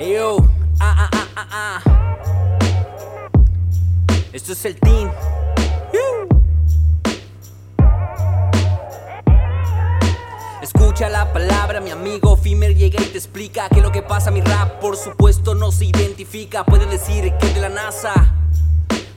Yo, ah, ah, ah, ah, ah. Esto es el team. Escucha la palabra, mi amigo Fimer llega y te explica que lo que pasa mi rap, por supuesto, no se identifica. Puede decir que es de la NASA.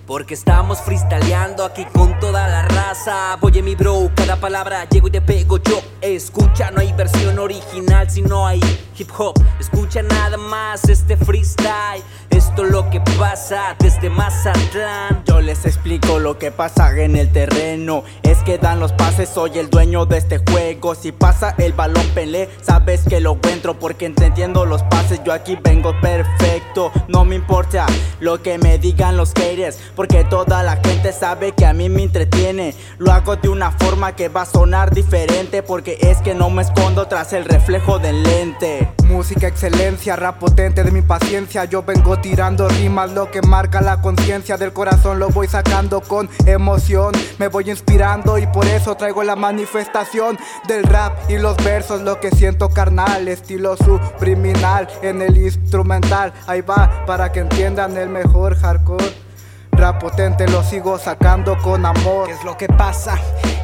Porque estamos freestyleando aquí con toda la raza. Oye, mi bro, cada palabra llego y te pego yo. Escucha, no hay versión original si no hay hip hop. Escucha nada más este freestyle. Esto es lo que pasa desde Mazatlán. Yo les explico lo que pasa en el terreno. Es que dan los pases, soy el dueño de este juego. Si pasa el balón pelé, sabes que lo encuentro porque entiendo los pases. Yo aquí vengo perfecto, no me importa lo que me digan los haters. Porque toda la gente sabe que a mí me entretiene. Lo hago de una forma que va a sonar diferente. Porque es que no me escondo tras el reflejo del lente. Música excelencia, rap potente de mi paciencia. Yo vengo tirando rimas, lo que marca la conciencia del corazón. Lo voy sacando con emoción. Me voy inspirando y por eso traigo la manifestación del rap y los versos. Lo que siento carnal, estilo subliminal en el instrumental. Ahí va para que entiendan el mejor hardcore. Rap lo sigo sacando con amor. ¿Qué es lo que pasa?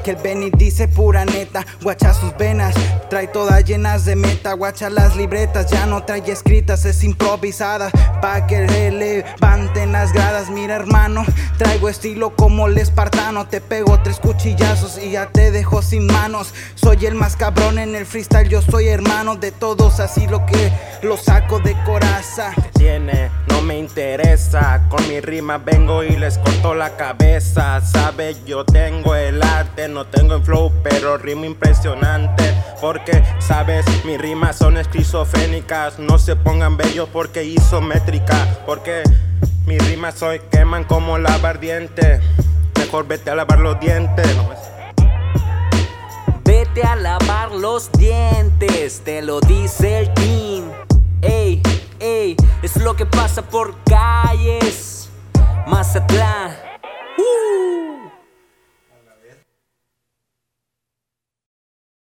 Que el Benny dice pura neta, guacha sus venas, trae todas llenas de meta, guacha las libretas, ya no trae escritas, es improvisada, pa' que levanten las gradas, mira hermano, traigo estilo como el espartano, te pego tres cuchillazos y ya te dejo sin manos, soy el más cabrón en el freestyle, yo soy hermano de todos, así lo que lo saco de coraza. Tiene, me interesa, con mi rima vengo y les corto la cabeza, sabe yo tengo el arte, no tengo el flow, pero rima impresionante. Porque, sabes, mis rimas son esquizofrénicas. No se pongan bellos porque isométrica. Porque mis rimas hoy queman como lava ardiente. Mejor vete a lavar los dientes. Vete a lavar los dientes, te lo dice el team. Es lo que pasa por calles. Mazatlán.